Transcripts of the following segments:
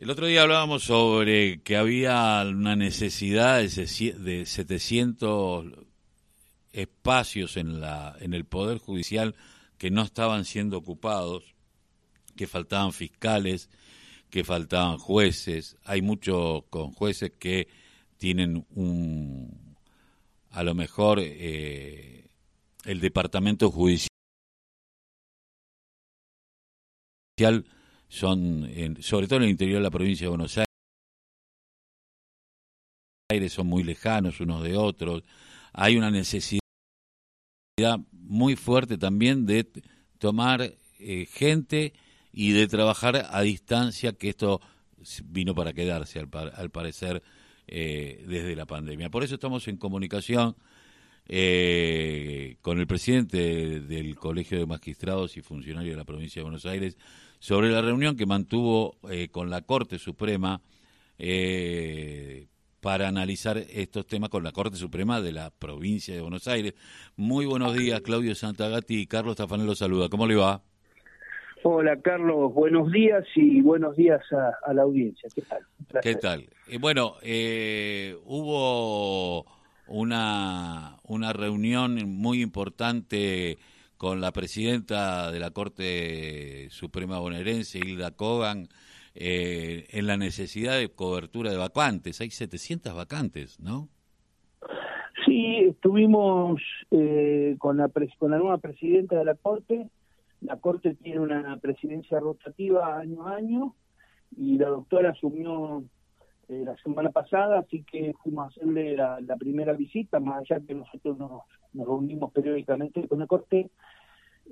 El otro día hablábamos sobre que había una necesidad de 700 espacios en, la, en el Poder Judicial que no estaban siendo ocupados, que faltaban fiscales, que faltaban jueces. Hay muchos con jueces que tienen un, a lo mejor, eh, el departamento judicial son, sobre todo en el interior de la provincia de Buenos Aires, son muy lejanos unos de otros. Hay una necesidad muy fuerte también de tomar eh, gente y de trabajar a distancia, que esto vino para quedarse al, al parecer eh, desde la pandemia. Por eso estamos en comunicación eh, con el presidente del Colegio de Magistrados y Funcionarios de la Provincia de Buenos Aires sobre la reunión que mantuvo eh, con la Corte Suprema eh, para analizar estos temas con la Corte Suprema de la Provincia de Buenos Aires. Muy buenos días, Claudio Santagati. Carlos Tafanelo saluda. ¿Cómo le va? Hola, Carlos. Buenos días y buenos días a, la audiencia. ¿Qué tal? ¿Qué tal? Eh, bueno, hubo una, una reunión muy importante con la presidenta de la Corte Suprema bonaerense, Hilda Kogan, eh, en la necesidad de cobertura de vacantes. Hay 700 vacantes, ¿no? Sí, estuvimos eh, con, la con la nueva presidenta de la Corte. La Corte tiene una presidencia rotativa año a año y la doctora asumió eh, la semana pasada, así que fuimos a hacerle la, primera visita, más allá que nosotros nos, reunimos periódicamente con la Corte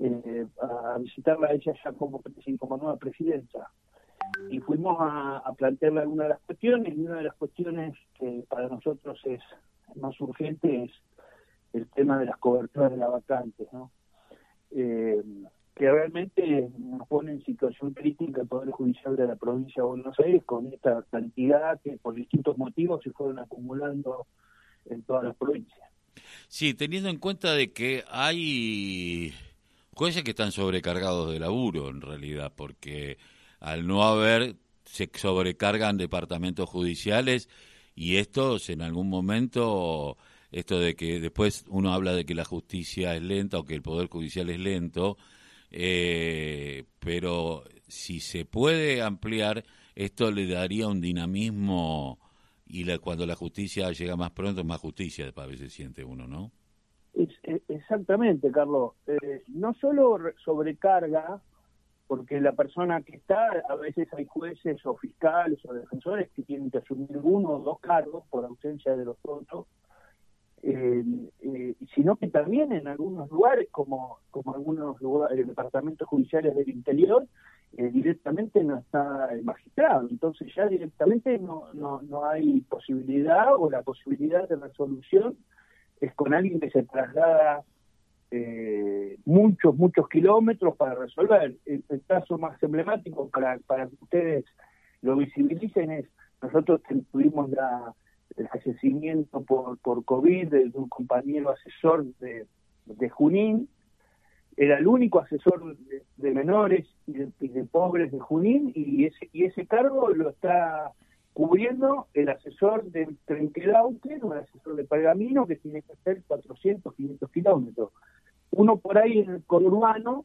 eh, a visitarla a ella ya como, como nueva presidenta. Y fuimos a, plantearle algunas de las cuestiones, y una de las cuestiones que para nosotros es más urgente es el tema de las coberturas de la vacante, ¿no? Eh, que realmente nos pone en situación crítica el Poder Judicial de la provincia de Buenos Aires con esta cantidad que por distintos motivos se fueron acumulando en todas las provincias. Sí, teniendo en cuenta de que hay jueces que están sobrecargados de laburo en realidad, porque al no haber, se sobrecargan departamentos judiciales y estos en algún momento, esto de que después uno habla de que la justicia es lenta o que el Poder Judicial es lento, eh, pero si se puede ampliar, esto le daría un dinamismo y cuando la justicia llega más pronto, más justicia a veces siente uno, ¿no? Exactamente, Carlos. Eh, no solo sobrecarga, porque la persona que está, a veces hay jueces o fiscales o defensores que tienen que asumir uno o dos cargos por ausencia de los otros, eh, eh, sino que también en algunos lugares, como, como algunos lugares, departamentos judiciales del interior, directamente no está el magistrado. Entonces ya directamente no, no, no hay posibilidad o la posibilidad de resolución es con alguien que se traslada eh, muchos, muchos kilómetros para resolver. El, caso más emblemático para, para que ustedes lo visibilicen es, nosotros tuvimos la, el fallecimiento por, por COVID de, un compañero asesor de, de Junín, era el único asesor de, menores y de, de, pobres de Junín y ese, y ese cargo lo está cubriendo el asesor del Trenquelauque, un asesor de Pergamino que tiene que hacer 400, 500 kilómetros. Uno por ahí en el conurbano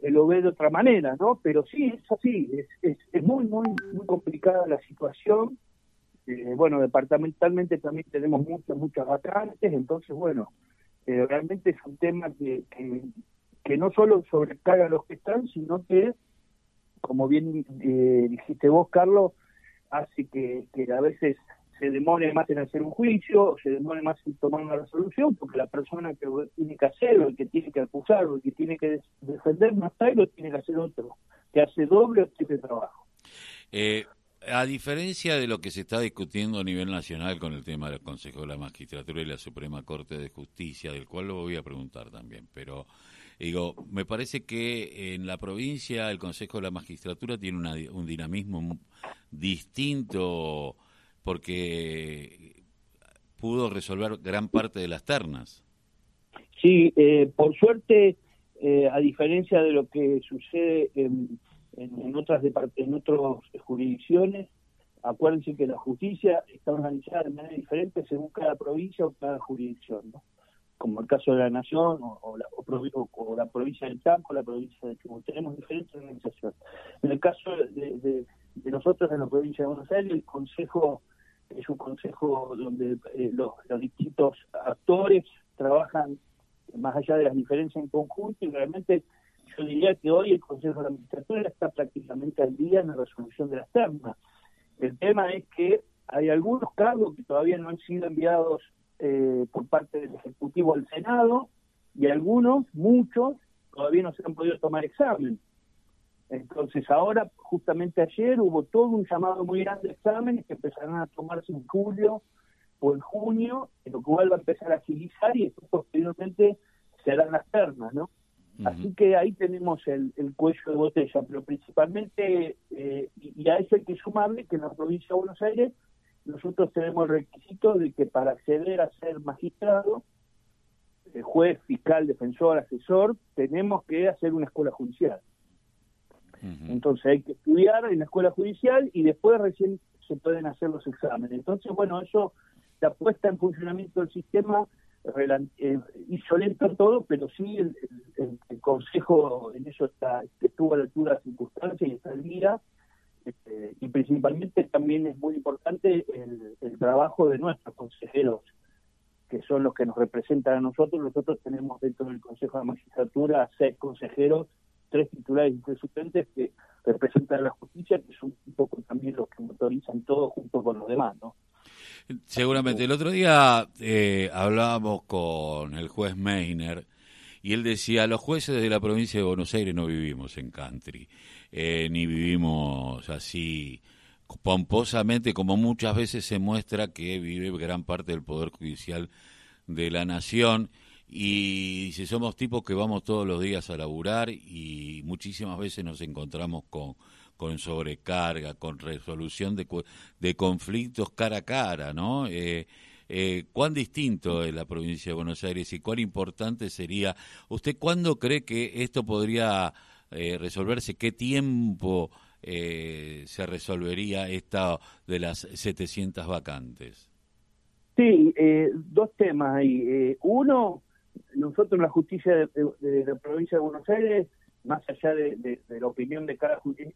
eh, lo ve de otra manera, ¿no? Pero sí, es así, es, es, muy, muy, muy complicada la situación. Eh, bueno, departamentalmente también tenemos muchas, muchas vacantes, entonces, bueno, eh, realmente es un tema que, que, que, no solo sobrecarga a los que están, sino que, como bien dijiste vos, Carlos, hace que, a veces se demore más en hacer un juicio, se demore más en tomar una resolución, porque la persona que tiene que hacerlo, el que tiene que acusar, o el que tiene que defender no está y lo tiene que hacer otro, que hace doble o triple trabajo. Eh, a diferencia de lo que se está discutiendo a nivel nacional con el tema del Consejo de la Magistratura y la Suprema Corte de Justicia, del cual lo voy a preguntar también, pero digo, me parece que en la provincia el Consejo de la Magistratura tiene un dinamismo distinto porque pudo resolver gran parte de las ternas. Sí, eh, por suerte, eh, a diferencia de lo que sucede en, en, otras en otras jurisdicciones, acuérdense que la justicia está organizada de manera diferente según cada provincia o cada jurisdicción, ¿no? como el caso de la Nación o, la, provincia del Campo, la provincia de Chubut. Tenemos diferentes organizaciones. En el caso de, nosotros en la provincia de Buenos Aires, el Consejo es un consejo donde eh, los, distintos actores trabajan más allá de las diferencias en conjunto y realmente yo diría que hoy el Consejo de la Administración está prácticamente al día en la resolución de las termas. El tema es que hay algunos cargos que todavía no han sido enviados eh, por parte del Ejecutivo al Senado y algunos, muchos, todavía no se han podido tomar examen. Entonces ahora, justamente ayer, hubo todo un llamado muy grande de exámenes que empezarán a tomarse en julio o en junio, lo cual va a empezar a agilizar y después posteriormente se harán las ternas, ¿no? Así que ahí tenemos el, cuello de botella, pero principalmente, eh, y a eso hay que sumarle que en la provincia de Buenos Aires nosotros tenemos el requisito de que para acceder a ser magistrado, eh, juez, fiscal, defensor, asesor, tenemos que hacer una escuela judicial. Entonces hay que estudiar en la escuela judicial y después recién se pueden hacer los exámenes. Entonces, bueno, eso, la puesta en funcionamiento del sistema hizo lento todo, pero sí el, Consejo en eso está estuvo a la altura de las circunstancias y está al mira. Este, y principalmente también es muy importante el, trabajo de nuestros consejeros, que son los que nos representan a nosotros. Nosotros tenemos dentro del Consejo de Magistratura seis consejeros, tres titulares y tres suplentes que representan a la justicia, que son un poco también los que motorizan todo junto con los demás, ¿no? Seguramente. El otro día eh, hablábamos con el juez Meiner y él decía, los jueces de la provincia de Buenos Aires no vivimos en country, eh, ni vivimos así pomposamente como muchas veces se muestra que vive gran parte del Poder Judicial de la Nación y si somos tipos que vamos todos los días a laburar y muchísimas veces nos encontramos con con sobrecarga, con resolución de, de conflictos cara a cara, ¿no? Eh, eh, ¿Cuán distinto es la provincia de Buenos Aires y cuán importante sería? ¿Usted cuándo cree que esto podría eh, resolverse? ¿Qué tiempo se resolvería esta de las 700 vacantes? Sí, dos temas ahí. uno, nosotros en la justicia de la provincia de Buenos Aires más allá de, la opinión de cada justicia,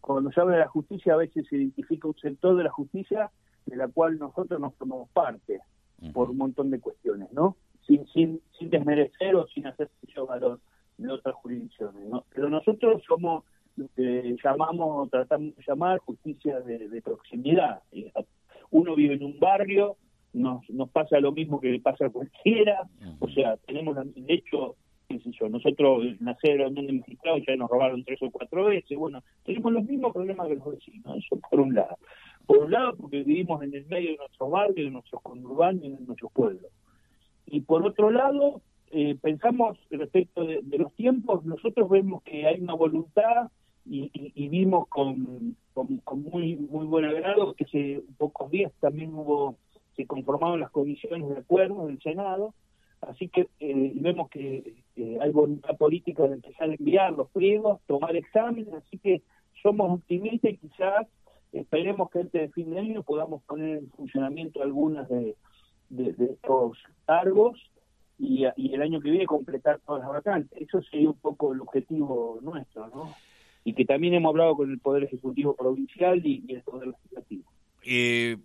cuando se habla de la justicia a veces se identifica un sector de la justicia de la cual nosotros nos tomamos parte por un montón de cuestiones, ¿no? Sin, sin, sin desmerecer o sin hacer yo valor de otras jurisdicciones, ¿no? Pero nosotros somos lo que llamamos, tratamos de llamar justicia de, proximidad. Uno vive en un barrio, nos, nos pasa lo mismo que le pasa a cualquiera, o sea, tenemos, de hecho, nosotros nacer un magistrado ya nos robaron tres o cuatro veces, bueno, tenemos los mismos problemas que los vecinos, por un lado. Por un lado porque vivimos en el medio de nuestros barrios, de nuestros conurbanos de nuestros pueblos. Y por otro lado, eh, pensamos respecto de, los tiempos, nosotros vemos que hay una voluntad y, vimos con, con, muy muy buen agrado que hace pocos días también hubo, se conformaron las comisiones de acuerdo del Senado, Así que eh, vemos que eh, hay voluntad política de empezar a enviar los pliegos, tomar exámenes, así que somos optimistas y quizás esperemos que antes de fin de año podamos poner en funcionamiento algunas de, estos cargos y, el año que viene completar todas las vacantes. Eso sería un poco el objetivo nuestro, ¿no? Y que también hemos hablado con el Poder Ejecutivo Provincial y, y el Poder Legislativo. Eh,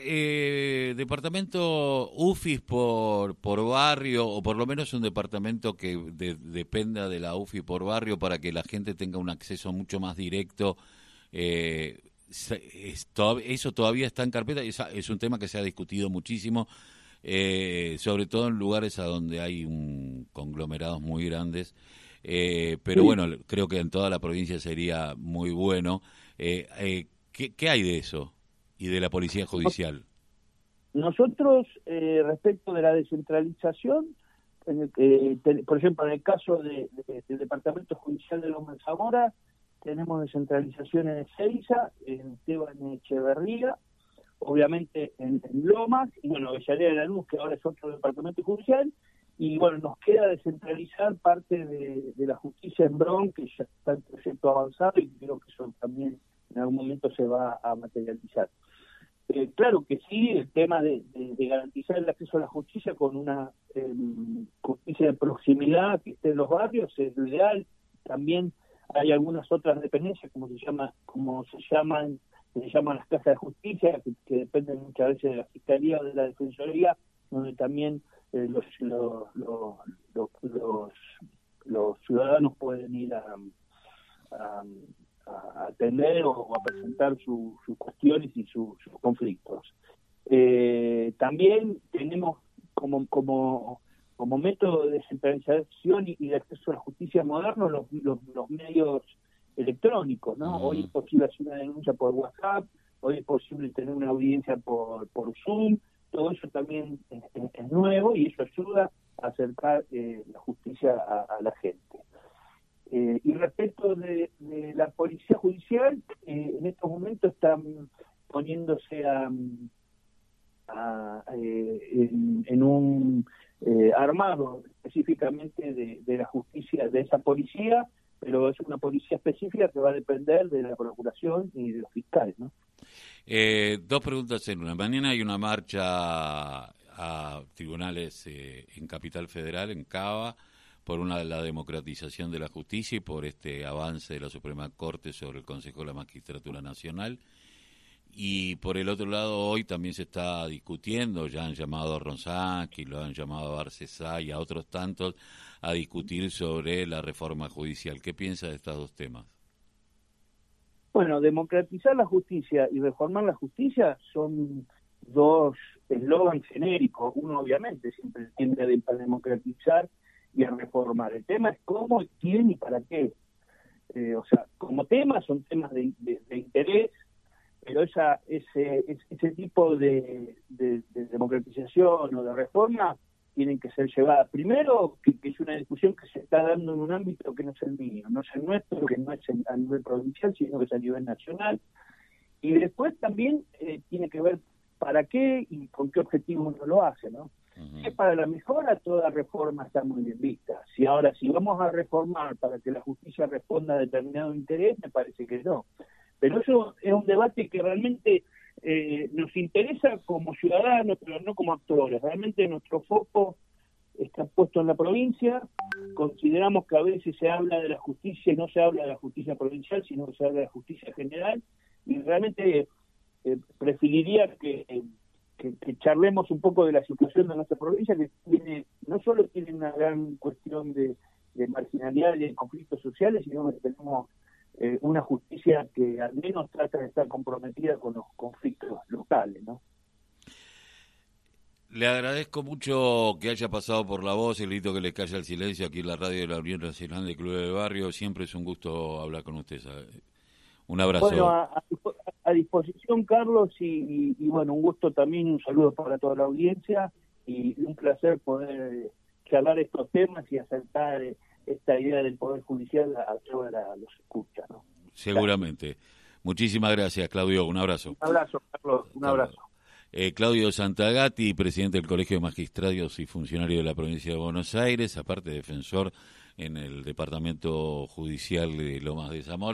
eh, departamento UFIS por, por barrio, o por lo menos un departamento que dependa de la UFI por barrio para que la gente tenga un acceso mucho más directo. Eh, eso todavía está en carpeta, es, es un tema que se ha discutido muchísimo, eh, sobre todo en lugares a donde hay un, conglomerados muy grandes. Eh, pero bueno, creo que en toda la provincia sería muy bueno. ¿qué, ¿Qué hay de eso? Y de la Policía Judicial? Nosotros, eh, respecto de la descentralización, en el, por ejemplo, en el caso del Departamento Judicial de Loma Zamora, tenemos descentralización en Ezeiza, en Esteban Echeverría, obviamente en, Lomas, y bueno, Bellanera de la Luz, que ahora es otro departamento judicial, y bueno, nos queda descentralizar parte de, la justicia en Bron, que ya está en proyecto avanzado y creo que son también en algún momento se va a materializar. Eh, claro que sí, el tema de, garantizar el acceso a la justicia con una em, justicia de proximidad que esté en los barrios es lo ideal. También hay algunas otras dependencias, como se llama, como se llaman, se llaman las casas de justicia, que, dependen muchas veces de la fiscalía o de la defensoría, donde también eh, los, los, los, ciudadanos pueden ir a, a, atender o, a presentar sus cuestiones y sus conflictos. Eh, también tenemos como, como, como método de descentralización y, de acceso a la justicia moderno los, los, medios electrónicos, ¿no? Hoy es posible hacer una denuncia por WhatsApp, hoy es posible tener una audiencia por, por Zoom, todo eso también es, nuevo y eso ayuda a acercar eh, la justicia a la gente. Eh, y respecto de, la policía judicial, eh, en estos momentos están poniéndose a, eh, en, un armado específicamente de, la justicia de esa policía, pero es una policía específica que va a depender de la procuración y de los fiscales. ¿no? dos preguntas en una. Mañana hay una marcha a tribunales en Capital Federal, en Cava por una la democratización de la justicia y por este avance de la Suprema Corte sobre el Consejo de la Magistratura Nacional. Y por el otro lado, hoy también se está discutiendo, ya han llamado a Ronzaki, lo han llamado a Barcesá y a otros tantos, a discutir sobre la reforma judicial. ¿Qué piensa de estos dos temas? Bueno, democratizar la justicia y reformar la justicia son dos eslogans genéricos. Uno, obviamente, siempre tiende a democratizar y a reformar. El tema es cómo, quién y para qué. Eh, o sea, como temas son temas de, interés, pero esa, ese, ese tipo de, democratización o de reforma tienen que ser llevadas. Primero, que, es una discusión que se está dando en un ámbito que no es el mío, no es el nuestro, que no es a nivel provincial, sino que es a nivel nacional. Y después también eh, tiene que ver para qué y con qué objetivo uno lo hace, ¿no? Que para la mejora toda reforma está muy bien vista. Si ahora, si vamos a reformar para que la justicia responda a determinado interés, me parece que no. Pero eso es un debate que realmente eh, nos interesa como ciudadanos, pero no como actores. Realmente nuestro foco está puesto en la provincia. Consideramos que a veces se habla de la justicia y no se habla de la justicia provincial, sino que se habla de la justicia general. Y realmente eh, preferiría que que, charlemos un poco de la situación de nuestra provincia, que tiene no solo tiene una gran cuestión de, marginalidad y de conflictos sociales, sino que tenemos eh, una justicia que al menos trata de estar comprometida con los conflictos locales, ¿no? Le agradezco mucho que haya pasado por la voz, el grito que le calla el silencio aquí en la radio de la Unión Nacional de Club de Barrio. Siempre es un gusto hablar con usted. Un abrazo. Bueno, a, disposición, Carlos, y, bueno, un gusto también, un saludo para toda la audiencia y un placer poder charlar estos temas y acercar esta idea del Poder Judicial a todos los escucha. ¿no? Seguramente. Muchísimas gracias, Claudio. Un abrazo. Un abrazo, Carlos. Un abrazo. Eh, Claudio Santagati, presidente del Colegio de Magistrados y funcionario de la provincia de Buenos Aires, aparte defensor en el Departamento Judicial de Lomas de Zamora.